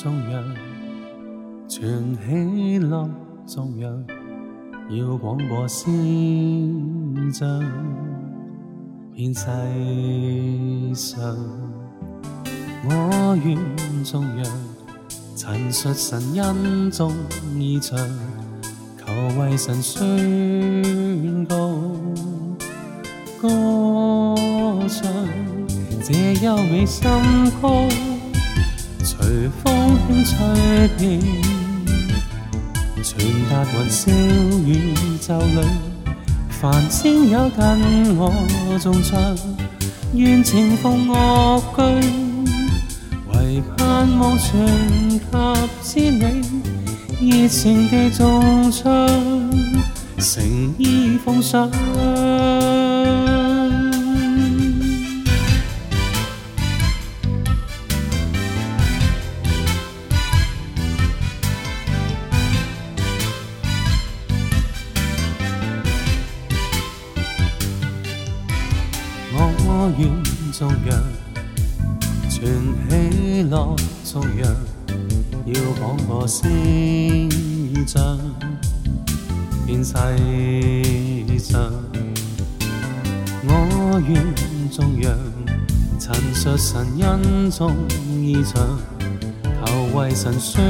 中央，全喜乐中央，要广播声将，遍世上。我愿中央，陈述神恩中意象，求为神宣告歌唱，这优美心曲。随风轻吹遍，传达云霄宇宙里，繁星有跟我颂唱，愿情奉乐句。唯盼望传及千里，热情地颂唱，诚意奉上。我愿颂扬。全喜乐颂扬，要广播声像，变世上。我愿颂扬，陈述神恩中意象，求为神宣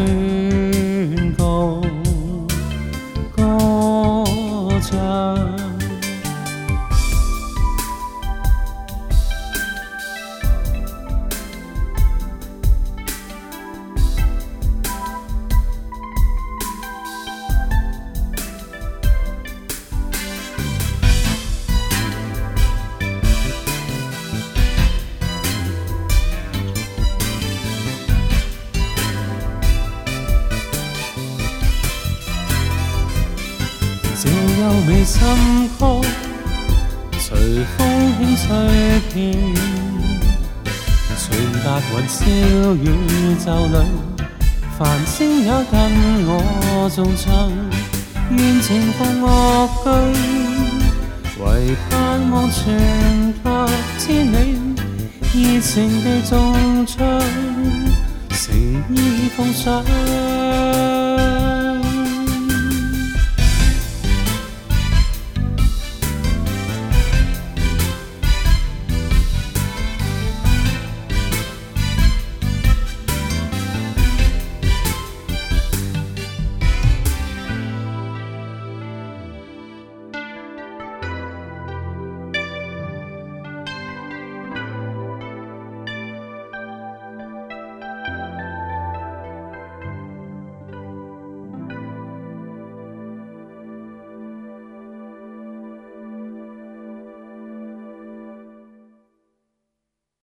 这优美心歌，随风轻吹遍，传达云霄宇宙里，繁星也跟我颂唱，愿情共乐句，为盼望传达千里，热情地颂唱，诚意奉上。